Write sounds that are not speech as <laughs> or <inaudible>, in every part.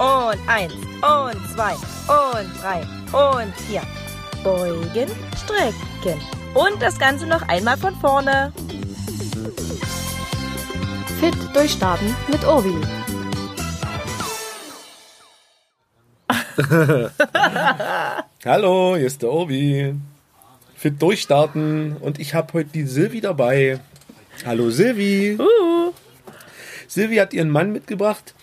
Und eins. Und zwei. Und drei. Und vier. Beugen, strecken. Und das Ganze noch einmal von vorne. Fit durchstarten mit Obi. <laughs> Hallo, hier ist der Obi. Fit durchstarten und ich habe heute die Silvi dabei. Hallo Silvi. Uh. Silvi hat ihren Mann mitgebracht.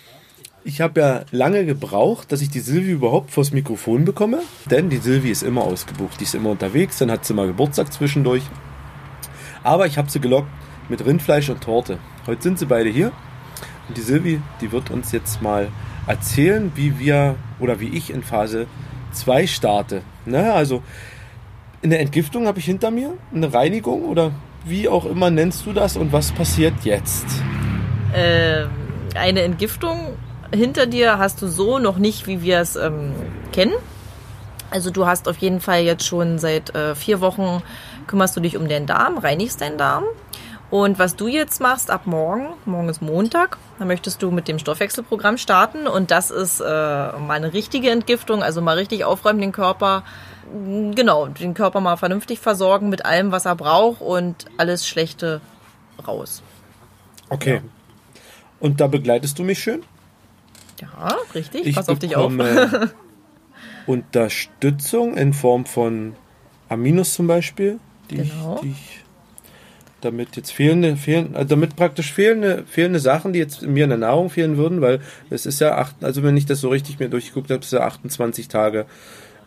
Ich habe ja lange gebraucht, dass ich die Silvi überhaupt vors Mikrofon bekomme, denn die Silvi ist immer ausgebucht. Die ist immer unterwegs, dann hat sie mal Geburtstag zwischendurch. Aber ich habe sie gelockt mit Rindfleisch und Torte. Heute sind sie beide hier und die Silvi, die wird uns jetzt mal erzählen, wie wir oder wie ich in Phase 2 starte. Ne? Also in der Entgiftung habe ich hinter mir eine Reinigung oder wie auch immer nennst du das und was passiert jetzt? Äh, eine Entgiftung hinter dir hast du so noch nicht, wie wir es ähm, kennen. Also du hast auf jeden Fall jetzt schon seit äh, vier Wochen kümmerst du dich um den Darm, reinigst deinen Darm. Und was du jetzt machst ab morgen, morgen ist Montag, da möchtest du mit dem Stoffwechselprogramm starten und das ist äh, mal eine richtige Entgiftung, also mal richtig aufräumen den Körper, genau, den Körper mal vernünftig versorgen mit allem, was er braucht und alles Schlechte raus. Okay. Ja. Und da begleitest du mich schön? Ja, richtig. Ich Pass auf dich auf. <laughs> Unterstützung in Form von Aminos zum Beispiel, die, genau. ich, die ich damit jetzt fehlende, fehlen, also damit praktisch fehlende, fehlende Sachen, die jetzt mir in der Nahrung fehlen würden, weil es ist ja acht, also wenn ich das so richtig mir durchgeguckt habe, ist ja 28 Tage,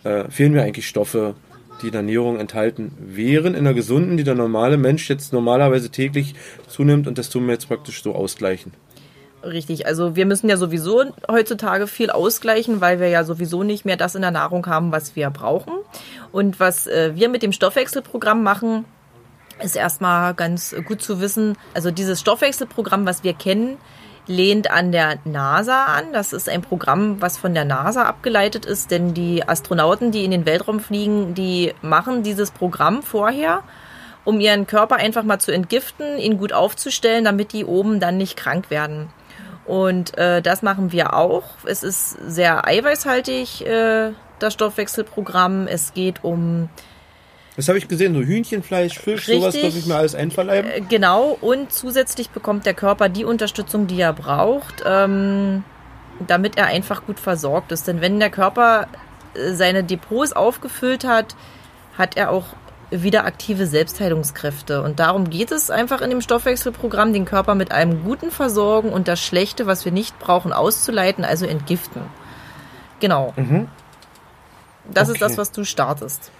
äh, fehlen mir eigentlich Stoffe, die in der Ernährung enthalten wären, in der gesunden, die der normale Mensch jetzt normalerweise täglich zunimmt und das tun wir jetzt praktisch so ausgleichen. Richtig, also wir müssen ja sowieso heutzutage viel ausgleichen, weil wir ja sowieso nicht mehr das in der Nahrung haben, was wir brauchen. Und was äh, wir mit dem Stoffwechselprogramm machen, ist erstmal ganz gut zu wissen. Also dieses Stoffwechselprogramm, was wir kennen, lehnt an der NASA an. Das ist ein Programm, was von der NASA abgeleitet ist, denn die Astronauten, die in den Weltraum fliegen, die machen dieses Programm vorher, um ihren Körper einfach mal zu entgiften, ihn gut aufzustellen, damit die oben dann nicht krank werden. Und äh, das machen wir auch. Es ist sehr eiweißhaltig, äh, das Stoffwechselprogramm. Es geht um. Das habe ich gesehen, so Hühnchenfleisch, Fisch, Richtig, sowas darf ich mir alles einverleiben. Äh, genau, und zusätzlich bekommt der Körper die Unterstützung, die er braucht, ähm, damit er einfach gut versorgt ist. Denn wenn der Körper äh, seine Depots aufgefüllt hat, hat er auch wieder aktive Selbstheilungskräfte. Und darum geht es einfach in dem Stoffwechselprogramm, den Körper mit einem Guten versorgen und das Schlechte, was wir nicht brauchen, auszuleiten, also entgiften. Genau. Mhm. Das Okay. ist das, was du startest.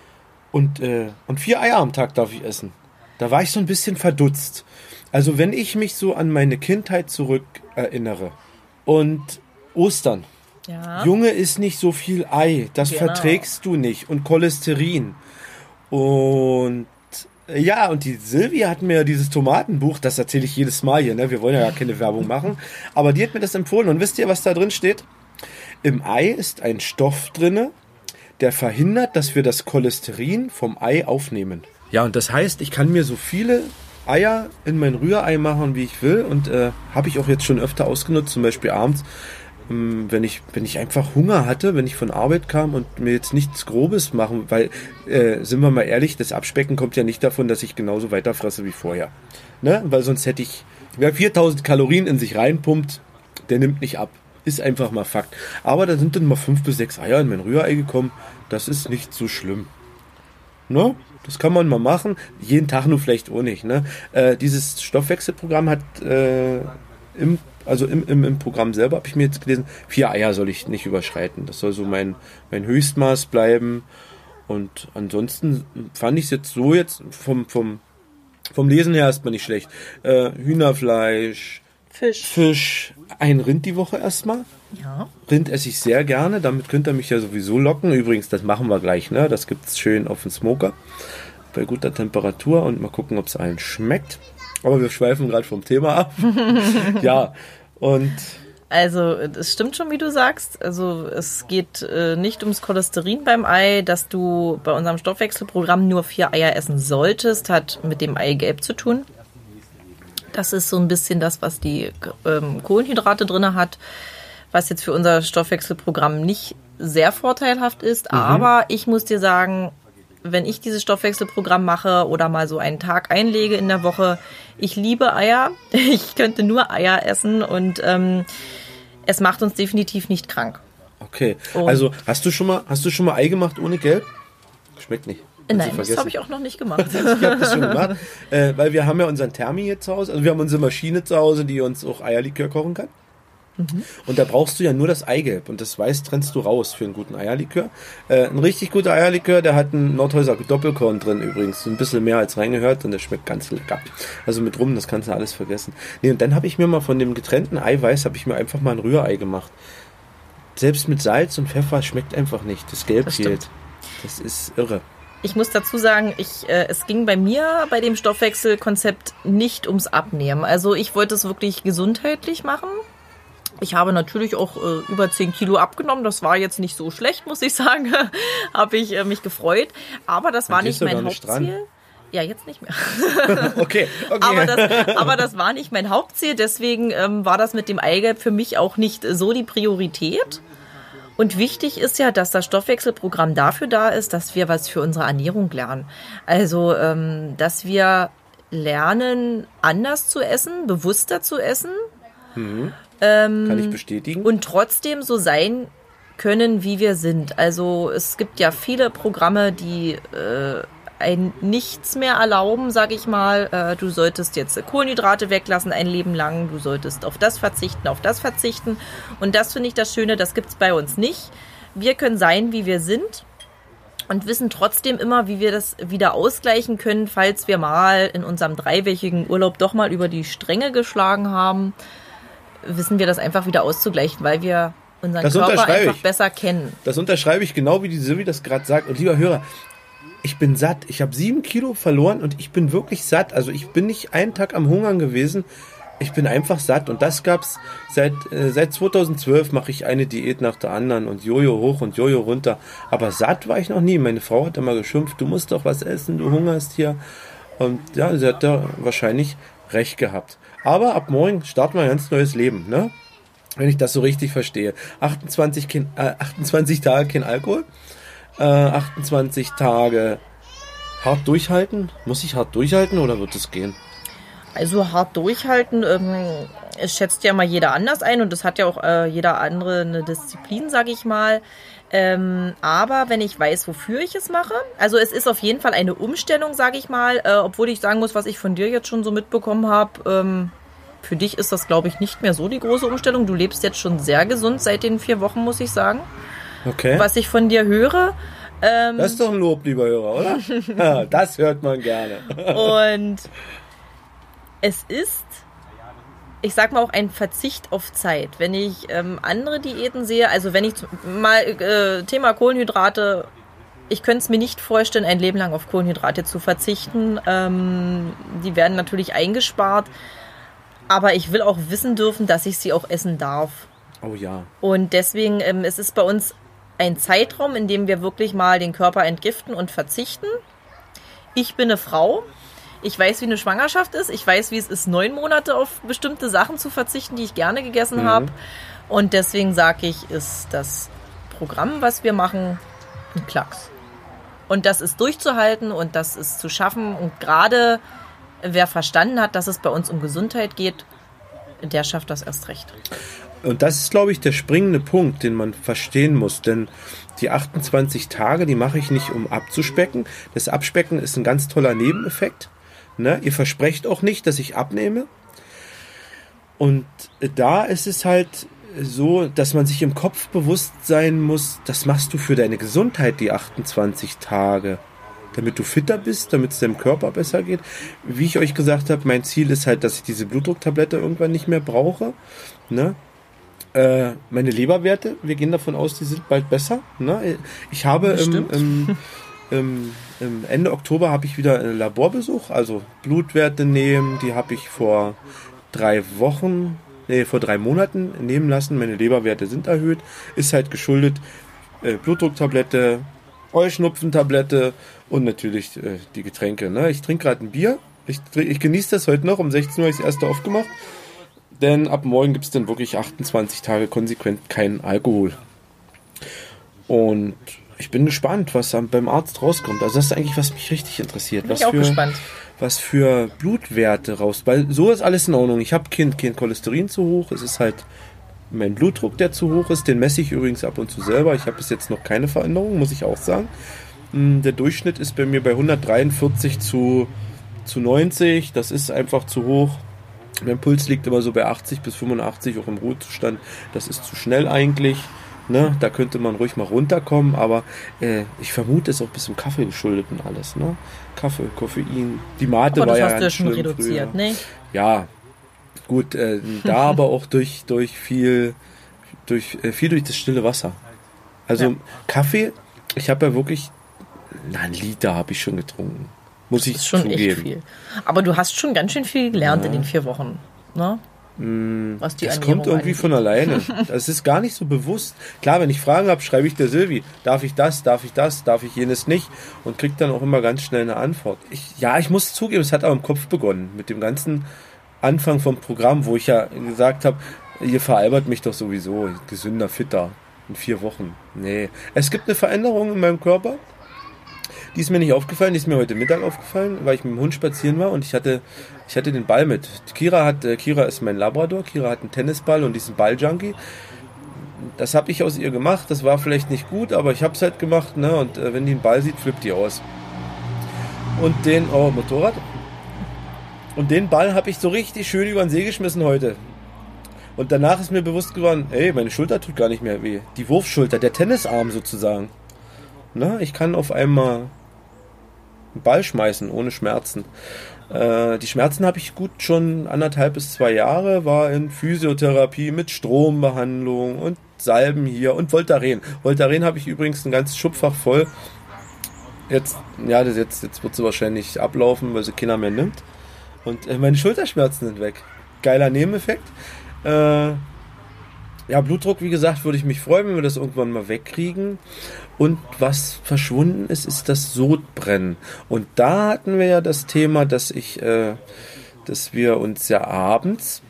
Und, äh, und vier Eier am Tag darf ich essen. Da war ich so ein bisschen verdutzt. Also wenn ich mich so an meine Kindheit zurück erinnere und Ostern. Ja. Junge ist nicht so viel Ei, das Genau. verträgst du nicht. Und Cholesterin. Und äh, ja, und die Silvia hat mir dieses Tomatenbuch, das erzähle ich jedes Mal hier, ne? wir wollen ja gar keine Werbung machen, aber die hat mir das empfohlen. Und wisst ihr, was da drin steht? Im Ei ist ein Stoff drinne, der verhindert, dass wir das Cholesterin vom Ei aufnehmen. Ja, und das heißt, ich kann mir so viele Eier in mein Rührei machen, wie ich will. Und äh, habe ich auch jetzt schon öfter ausgenutzt, zum Beispiel abends, wenn ich, wenn ich einfach Hunger hatte, wenn ich von Arbeit kam und mir jetzt nichts Grobes machen, weil, äh, sind wir mal ehrlich, das Abspecken kommt ja nicht davon, dass ich genauso weiterfresse wie vorher. Ne? Weil sonst hätte ich, wer 4000 Kalorien in sich reinpumpt, der nimmt nicht ab. Ist einfach mal Fakt. Aber da sind dann mal fünf bis sechs Eier in mein Rührei gekommen. Das ist nicht so schlimm. Ne? Das kann man mal machen. Jeden Tag nur vielleicht auch nicht. Ne? Äh, dieses Stoffwechselprogramm hat äh, im, also im, im, im Programm selber habe ich mir jetzt gelesen, vier Eier soll ich nicht überschreiten. Das soll so mein, mein Höchstmaß bleiben. Und ansonsten fand ich es jetzt so jetzt vom, vom, vom Lesen her erstmal nicht schlecht. Äh, Hühnerfleisch, Fisch. Fisch, ein Rind die Woche erstmal. Ja. Rind esse ich sehr gerne, damit könnt ihr mich ja sowieso locken. Übrigens, das machen wir gleich, ne? Das gibt's schön auf dem Smoker bei guter Temperatur und mal gucken, ob es allen schmeckt. Aber wir schweifen gerade vom Thema ab. <laughs> ja, und Also, es stimmt schon, wie du sagst. Also, es geht äh, nicht ums Cholesterin beim Ei, dass du bei unserem Stoffwechselprogramm nur vier Eier essen solltest, hat mit dem Eigelb zu tun. Das ist so ein bisschen das, was die ähm, Kohlenhydrate drinne hat. was jetzt für unser Stoffwechselprogramm nicht sehr vorteilhaft ist. Aber ich muss dir sagen, wenn ich dieses Stoffwechselprogramm mache oder mal so einen Tag einlege in der Woche, ich liebe Eier. <laughs> Ich könnte nur Eier essen und ähm, es macht uns definitiv nicht krank. Okay. Und- Also, hast du schon mal, hast du schon mal Ei gemacht ohne Gelb? Schmeckt nicht. Nein, das habe ich auch noch nicht gemacht. <laughs> Ich habe das schon gemacht, <laughs> äh, weil wir haben ja unseren Thermi hier zu Hause. Also wir haben unsere Maschine zu Hause, die uns auch Eierlikör kochen kann. Und da brauchst du ja nur das Eigelb und das Weiß trennst du raus für einen guten Eierlikör. Äh, ein richtig guter Eierlikör, der hat einen Nordhäuser Doppelkorn drin übrigens, ein bisschen mehr als reingehört und der schmeckt ganz lecker. Also mit rum, das kannst du alles vergessen. Nee, und dann habe ich mir mal von dem getrennten Eiweiß habe ich mir einfach mal ein Rührei gemacht. Selbst mit Salz und Pfeffer schmeckt einfach nicht. Das Gelb Das fehlt. Das ist irre. Ich muss dazu sagen, ich, äh, es ging bei mir bei dem Stoffwechselkonzept nicht ums Abnehmen. Also ich wollte es wirklich gesundheitlich machen. Ich habe natürlich auch äh, über 10 Kilo abgenommen. Das war jetzt nicht so schlecht, muss ich <laughs> sagen. habe ich äh, mich gefreut. Aber das war gehst nicht mein nicht dran. Hauptziel. Ja, jetzt nicht mehr. <laughs> Okay, okay. Aber das, aber das war nicht mein Hauptziel. Deswegen ähm, war das mit dem Eigelb für mich auch nicht so die Priorität. Und wichtig ist ja, dass das Stoffwechselprogramm dafür da ist, dass wir was für unsere Ernährung lernen. Also, ähm, dass wir lernen, anders zu essen, bewusster zu essen Kann ich bestätigen. und trotzdem so sein können, wie wir sind. Also es gibt ja viele Programme, die äh, ein nichts mehr erlauben, sag ich mal. Äh, du solltest jetzt Kohlenhydrate weglassen ein Leben lang, du solltest auf das verzichten, auf das verzichten. Und das finde ich das Schöne, das gibt's bei uns nicht. Wir können sein, wie wir sind und wissen trotzdem immer, wie wir das wieder ausgleichen können, falls wir mal in unserem dreiwöchigen Urlaub doch mal über die Stränge geschlagen haben, wissen wir das einfach wieder auszugleichen, weil wir unseren Das Körper einfach ich. besser kennen. Das unterschreibe ich genau, wie die Silvi das gerade sagt. Und lieber Hörer, ich bin satt. Ich habe sieben Kilo verloren und ich bin wirklich satt. Also ich bin nicht einen Tag am Hungern gewesen. Ich bin einfach satt. Und das gab's seit, äh, seit 2012 mache ich eine Diät nach der anderen und Jojo hoch und Jojo runter. Aber satt war ich noch nie. Meine Frau hat immer geschimpft, du musst doch was essen, du hungerst hier. Und ja, sie hat da wahrscheinlich recht gehabt. Aber ab morgen starten wir ein ganz neues Leben, ne? Wenn ich das so richtig verstehe. 28, kein, äh, 28 Tage kein Alkohol. Äh, 28 Tage hart durchhalten. Muss ich hart durchhalten oder wird es gehen? Also hart durchhalten, ähm, es schätzt ja mal jeder anders ein und das hat ja auch äh, jeder andere eine Disziplin, sag ich mal. Ähm, aber wenn ich weiß, wofür ich es mache, also es ist auf jeden Fall eine Umstellung, sag ich mal, äh, obwohl ich sagen muss, was ich von dir jetzt schon so mitbekommen habe, ähm, für dich ist das, glaube ich, nicht mehr so die große Umstellung. Du lebst jetzt schon sehr gesund seit den vier Wochen, muss ich sagen. Okay. Was ich von dir höre. Ähm, Das ist doch ein Lob, lieber Hörer, oder? <laughs> <laughs> Das hört man gerne. Und es ist, ich sag mal auch ein Verzicht auf Zeit. Wenn ich ähm, andere Diäten sehe, also wenn ich mal äh, Thema Kohlenhydrate, ich könnte es mir nicht vorstellen, ein Leben lang auf Kohlenhydrate zu verzichten. Ähm, die werden natürlich eingespart, aber ich will auch wissen dürfen, dass ich sie auch essen darf. Oh ja. Und deswegen, ähm, es ist bei uns ein Zeitraum, in dem wir wirklich mal den Körper entgiften und verzichten. Ich bin eine Frau. Ich weiß, wie eine Schwangerschaft ist. Ich weiß, wie es ist, neun Monate auf bestimmte Sachen zu verzichten, die ich gerne gegessen habe. Und deswegen sage ich, ist das Programm, was wir machen, ein Klacks. Und das ist durchzuhalten und das ist zu schaffen. Und gerade wer verstanden hat, dass es bei uns um Gesundheit geht, der schafft das erst recht. Und das ist, glaube ich, der springende Punkt, den man verstehen muss. Denn die 28 Tage, die mache ich nicht, um abzuspecken. Das Abspecken ist ein ganz toller Nebeneffekt. Ne? Ihr versprecht auch nicht, dass ich abnehme. Und da ist es halt so, dass man sich im Kopf bewusst sein muss, das machst du für deine Gesundheit, die 28 Tage. Damit du fitter bist, damit es deinem Körper besser geht. Wie ich euch gesagt habe, mein Ziel ist halt, dass ich diese Blutdrucktablette irgendwann nicht mehr brauche. Ne? Äh, meine Leberwerte, wir gehen davon aus, die sind bald besser. Ne? Ich habe im, im, <laughs> im, Ende Oktober habe ich wieder einen Laborbesuch, also Blutwerte nehmen, die habe ich vor drei Wochen, nee, vor drei Monaten nehmen lassen. Meine Leberwerte sind erhöht, ist halt geschuldet äh, Blutdrucktablette, Heuschnupfentablette und natürlich äh, die Getränke. Ne? Ich trinke gerade ein Bier. Ich, ich genieße das heute noch. Um 16 Uhr habe ich das erste aufgemacht. Denn ab morgen gibt es dann wirklich 28 Tage konsequent keinen Alkohol. Und ich bin gespannt, was beim Arzt rauskommt. Also das ist eigentlich, was mich richtig interessiert. Bin was ich auch für, gespannt. was für Blutwerte raus. Weil so ist alles in Ordnung. Ich habe kein, kein Cholesterin zu hoch. Es ist halt mein Blutdruck, der zu hoch ist. Den messe ich übrigens ab und zu selber. Ich habe bis jetzt noch keine Veränderung, muss ich auch sagen. Hm, Der Durchschnitt ist bei mir bei 143 zu, zu 90. Das ist einfach zu hoch. Mein Puls liegt immer so bei 80 bis 85, auch im Ruhezustand. Das ist zu schnell eigentlich. Ne? Da könnte man ruhig mal runterkommen, aber äh, ich vermute, es ist auch ein bisschen Kaffee geschuldet und alles. Ne? Kaffee, Koffein. Die Mate Aber war das ja hast du ja schon reduziert, früher. ne? Ja, gut, äh, da <laughs> aber auch durch, durch viel, durch, äh, viel durch das stille Wasser. Also Ja. Kaffee, ich habe ja wirklich, na, ein Liter habe ich schon getrunken. Muss ich Das ist schon zugeben. echt viel. Aber du hast schon ganz schön viel gelernt in den vier Wochen. Ne? Was die Das Ernährung kommt irgendwie angeht. von alleine. <laughs> Das ist gar nicht so bewusst. Klar, wenn ich Fragen habe, schreibe ich der Silvi, darf ich das, darf ich das, darf ich jenes nicht und krieg dann auch immer ganz schnell eine Antwort. Ich, ja, ich muss zugeben, es hat aber im Kopf begonnen mit dem ganzen Anfang vom Programm, wo ich ja gesagt habe, ihr veralbert mich doch sowieso, gesünder, fitter in vier Wochen. Nee, es gibt eine Veränderung in meinem Körper. Die ist mir nicht aufgefallen, die ist mir heute Mittag aufgefallen, weil ich mit dem Hund spazieren war und ich hatte, ich hatte den Ball mit. Kira hat, äh, Kira ist mein Labrador, Kira hat einen Tennisball und diesen Balljunkie. Das habe ich aus ihr gemacht, das war vielleicht nicht gut, aber ich habe es halt gemacht, ne? Und äh, wenn die einen Ball sieht, flippt die aus. Und den, oh, Motorrad. Und den Ball habe ich so richtig schön über den See geschmissen heute. Und danach ist mir bewusst geworden, ey, meine Schulter tut gar nicht mehr weh. Die Wurfschulter, der Tennisarm sozusagen. Na, ich kann auf einmal Ball schmeißen ohne Schmerzen. Äh, die Schmerzen habe ich gut schon anderthalb bis zwei Jahre, war in Physiotherapie mit Strombehandlung und Salben hier und Voltaren. Voltaren habe ich übrigens ein ganzes Schubfach voll. Jetzt, ja, das jetzt, jetzt wird sie wahrscheinlich ablaufen, weil sie keiner mehr nimmt. Und äh, meine Schulterschmerzen sind weg. Geiler Nebeneffekt. Äh, ja, Blutdruck, wie gesagt, würde ich mich freuen, wenn wir das irgendwann mal wegkriegen. Und was verschwunden ist, ist das Sodbrennen. Und da hatten wir ja das Thema, dass ich, äh, dass wir uns ja abends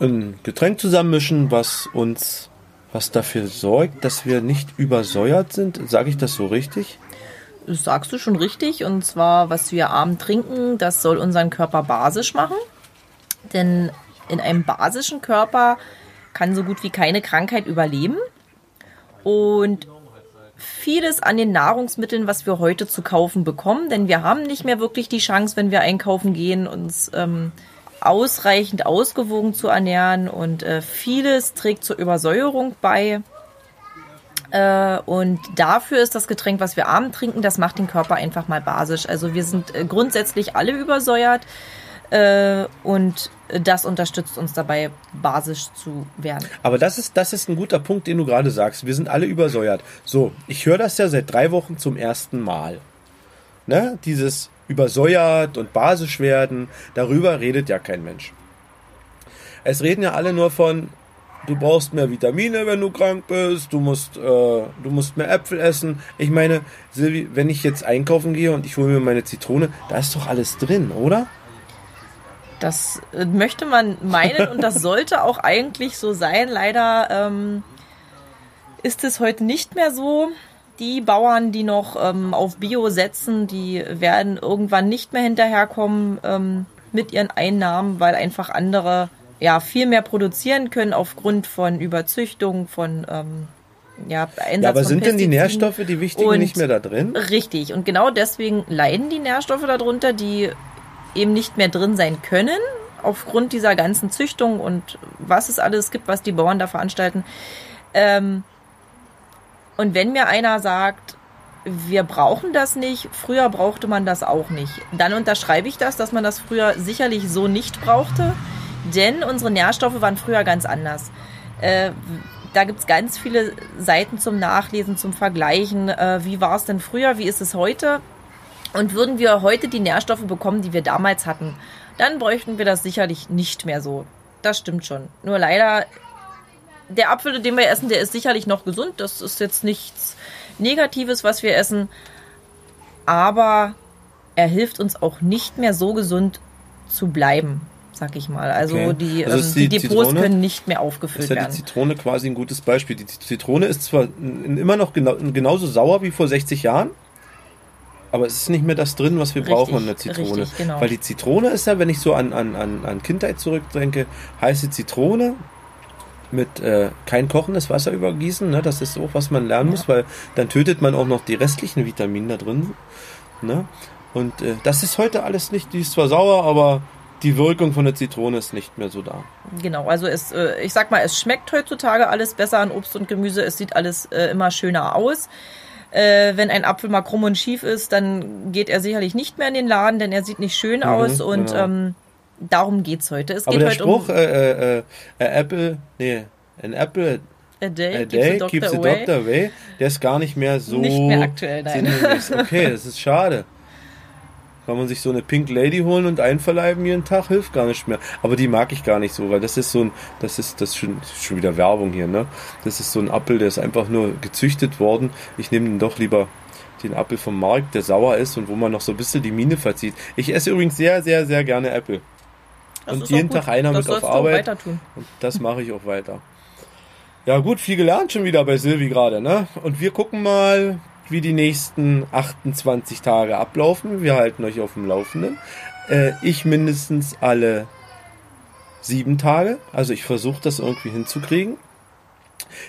ein Getränk zusammenmischen, was uns, was dafür sorgt, dass wir nicht übersäuert sind. Sage ich das so richtig? Das sagst du schon richtig. Und zwar, was wir abend trinken, das soll unseren Körper basisch machen. Denn in einem basischen Körper kann so gut wie keine Krankheit überleben. Und vieles an den Nahrungsmitteln, was wir heute zu kaufen bekommen, denn wir haben nicht mehr wirklich die Chance, wenn wir einkaufen gehen, uns ähm, ausreichend ausgewogen zu ernähren. Und äh, vieles trägt zur Übersäuerung bei. Äh, und dafür ist das Getränk, was wir abend trinken, das macht den Körper einfach mal basisch. Also wir sind äh, grundsätzlich alle übersäuert und das unterstützt uns dabei, basisch zu werden. Aber das ist, das ist ein guter Punkt, den du gerade sagst. Wir sind alle übersäuert. So, ich höre das ja seit drei Wochen zum ersten Mal. Ne? Dieses übersäuert und basisch werden, darüber redet ja kein Mensch. Es reden ja alle nur von, du brauchst mehr Vitamine, wenn du krank bist, du musst, äh, du musst mehr Äpfel essen. Ich meine, Silvi, wenn ich jetzt einkaufen gehe und ich hole mir meine Zitrone, da ist doch alles drin, oder? Das äh, möchte man meinen und das sollte auch eigentlich so sein. Leider ähm, ist es heute nicht mehr so. Die Bauern, die noch ähm, auf Bio setzen, die werden irgendwann nicht mehr hinterherkommen ähm, mit ihren Einnahmen, weil einfach andere ja viel mehr produzieren können aufgrund von Überzüchtung, von ähm, ja, Einsatz Ja, aber sind denn die. Nährstoffe, die wichtigen, nicht mehr da drin? Richtig. Und genau deswegen leiden die Nährstoffe darunter, die eben nicht mehr drin sein können, aufgrund dieser ganzen Züchtung und was es alles gibt, was die Bauern da veranstalten. Ähm, und wenn mir einer sagt, wir brauchen das nicht, früher brauchte man das auch nicht, dann unterschreibe ich das, dass man das früher sicherlich so nicht brauchte, denn unsere Nährstoffe waren früher ganz anders. Äh, da gibt's ganz viele Seiten zum Nachlesen, zum Vergleichen. Äh, wie war es denn früher, wie ist es heute? Und würden wir heute die Nährstoffe bekommen, die wir damals hatten, dann bräuchten wir das sicherlich nicht mehr so. Das stimmt schon. Nur leider, der Apfel, den wir essen, der ist sicherlich noch gesund. Das ist jetzt nichts Negatives, was wir essen. Aber er hilft uns auch nicht mehr so gesund zu bleiben. sag ich mal. Also Okay. die, Also ähm, ist die, die Depots Zitrone- können nicht mehr ist aufgefüllt ja die werden. Zitrone quasi ein gutes Beispiel. Die Zitrone ist zwar immer noch genau, genauso sauer wie vor 60 Jahren, aber es ist nicht mehr das drin, was wir Richtig, brauchen in der Zitrone. richtig, genau. Weil die Zitrone ist ja, wenn ich so an, an, an, an Kindheit zurückdenke, heiße Zitrone mit äh, kein kochendes Wasser übergießen. Ne? Das ist auch, was man lernen muss, weil dann tötet man auch noch die restlichen Vitamine da drin. Ne? Und äh, das ist heute alles nicht, die ist zwar sauer, aber die Wirkung von der Zitrone ist nicht mehr so da. Genau, also es, äh, ich sag mal, es schmeckt heutzutage alles besser an Obst und Gemüse. Es sieht alles äh, immer schöner aus. Äh, wenn ein Apfel mal krumm und schief ist, dann geht er sicherlich nicht mehr in den Laden, denn er sieht nicht schön aus und genau. ähm, darum geht's heute. Es Aber geht der heute Spruch, um äh, äh, äh, Apple, nee, an Apple a day, a day keeps the away. doctor away, der ist gar nicht mehr so Nicht mehr aktuell, nein. Okay, <laughs> das ist schade. Kann man sich so eine Pink Lady holen und einverleiben jeden Tag, hilft gar nicht mehr. Aber die mag ich gar nicht so, weil das ist so ein, das ist, das ist schon, das ist schon wieder Werbung hier, ne? Das ist so ein Apfel, der ist einfach nur gezüchtet worden. Ich nehme dann doch lieber den Apfel vom Markt, der sauer ist und wo man noch so ein bisschen die Mine verzieht. Ich esse übrigens sehr, sehr, sehr gerne Äpfel. Das und jeden. Tag einer das mit auf Arbeit. weiter tun. Und das mache ich auch weiter. Ja gut, viel gelernt schon wieder bei Silvi gerade, ne? Und wir gucken mal, wie die nächsten 28 Tage ablaufen. Wir halten euch auf dem Laufenden. Äh, ich mindestens alle sieben Tage. Also ich versuche das irgendwie hinzukriegen.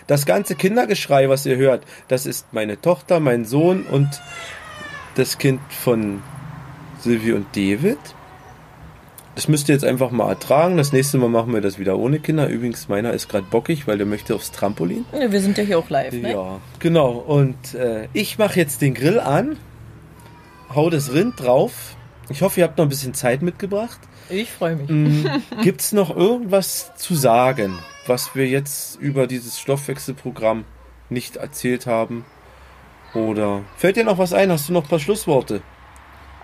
Das ganze Kindergeschrei, was ihr hört, das ist meine Tochter, mein Sohn und das Kind von Silvi und David. Das müsst ihr jetzt einfach mal ertragen. Das nächste Mal machen wir das wieder ohne Kinder. Übrigens, meiner ist gerade bockig, weil der möchte aufs Trampolin. Ja, wir sind ja hier auch live, ne? Ja, genau. Und äh, ich mache jetzt den Grill an, hau das Rind drauf. Ich hoffe, ihr habt noch ein bisschen Zeit mitgebracht. Ich freue mich. <laughs> Gibt es noch irgendwas zu sagen, was wir jetzt über dieses Stoffwechselprogramm nicht erzählt haben? Oder fällt dir noch was ein? Hast du noch ein paar Schlussworte?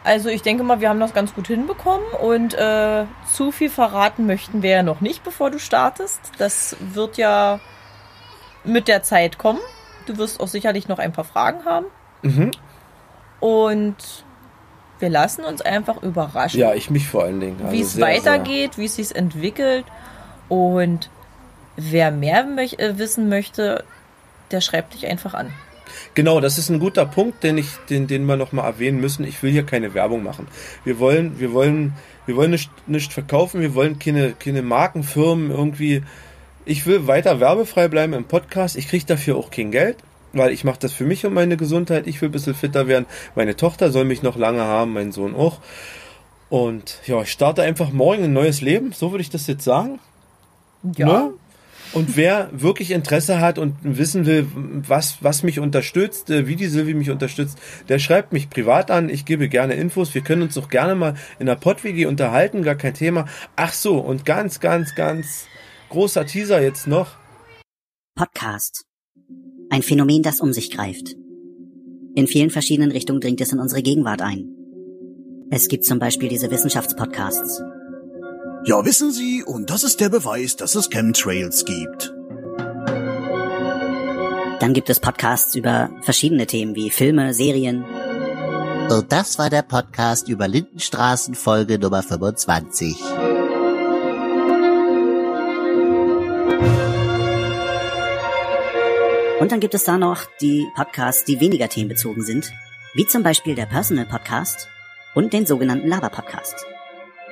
Also ich denke mal, wir haben das ganz gut hinbekommen und äh, zu viel verraten möchten wir ja noch nicht, bevor du startest. Das wird ja mit der Zeit kommen. Du wirst auch sicherlich noch ein paar Fragen haben. Mhm. Und wir lassen uns einfach überraschen, Ja, ich mich vor allen Dingen. Also wie es weitergeht, wie es sich entwickelt. Und wer mehr möch äh, wissen möchte, der schreibt dich einfach an. Genau, das ist ein guter Punkt, den ich, den, den wir noch mal erwähnen müssen. Ich will hier keine Werbung machen. Wir wollen, wir wollen, wir wollen nicht, nicht verkaufen. Wir wollen keine, keine Markenfirmen irgendwie. Ich will weiter werbefrei bleiben im Podcast. Ich kriege dafür auch kein Geld, weil ich mache das für mich und meine Gesundheit. Ich will ein bisschen fitter werden. Meine Tochter soll mich noch lange haben, mein Sohn auch. Und ja, ich starte einfach morgen ein neues Leben. So würde ich das jetzt sagen. Ja, Ne? Und wer wirklich Interesse hat und wissen will, was, was mich unterstützt, äh, wie die Silvi mich unterstützt, der schreibt mich privat an. Ich gebe gerne Infos. Wir können uns auch gerne mal in der PodWG unterhalten, gar kein Thema. Ach so, und ganz, ganz, ganz großer Teaser jetzt noch. Podcast. Ein Phänomen, das um sich greift. In vielen verschiedenen Richtungen dringt es in unsere Gegenwart ein. Es gibt zum Beispiel diese Wissenschaftspodcasts. Ja, wissen Sie, und das ist der Beweis, dass es Chemtrails gibt. Dann gibt es Podcasts über verschiedene Themen wie Filme, Serien. Und das war der Podcast über Lindenstraßen Folge Nummer 25. Und dann gibt es da noch die Podcasts, die weniger themenbezogen sind, wie zum Beispiel der Personal Podcast und den sogenannten Lava Podcast.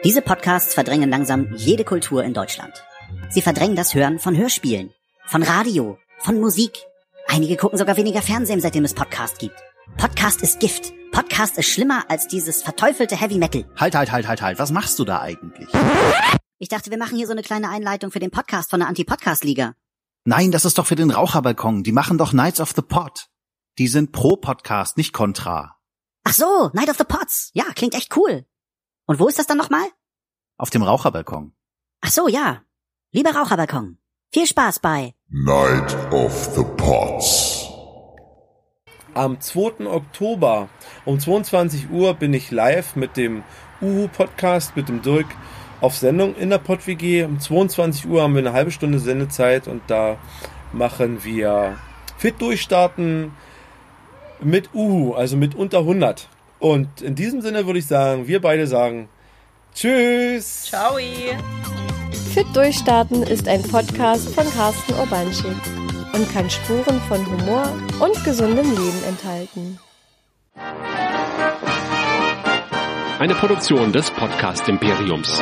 Diese Podcasts verdrängen langsam jede Kultur in Deutschland. Sie verdrängen das Hören von Hörspielen, von Radio, von Musik. Einige gucken sogar weniger Fernsehen, seitdem es Podcast gibt. Podcast ist Gift. Podcast ist schlimmer als dieses verteufelte Heavy Metal. Halt, halt, halt, halt, halt, was machst du da eigentlich? Ich dachte, wir machen hier so eine kleine Einleitung für den Podcast von der Anti-Podcast-Liga. Nein, das ist doch für den Raucherbalkon. Die machen doch Knights of the Pot. Die sind pro Podcast, nicht kontra. Ach so, Night of the Pots. Ja, klingt echt cool. Und wo ist das dann nochmal? Auf dem Raucherbalkon. Ach so, ja. Lieber Raucherbalkon. Viel Spaß bei Night of the Pots. Am 2. Oktober um 22 Uhr bin ich live mit dem Uhu-Podcast, mit dem Dirk auf Sendung in der PodWG. Um 22 Uhr haben wir eine halbe Stunde Sendezeit und da machen wir Fit durchstarten mit Uhu, also mit unter 100. Und in diesem Sinne würde ich sagen, wir beide sagen Tschüss. Ciao. Fit Durchstarten ist ein Podcast von Carsten Urbanschik und kann Spuren von Humor und gesundem Leben enthalten. Eine Produktion des Podcast Imperiums.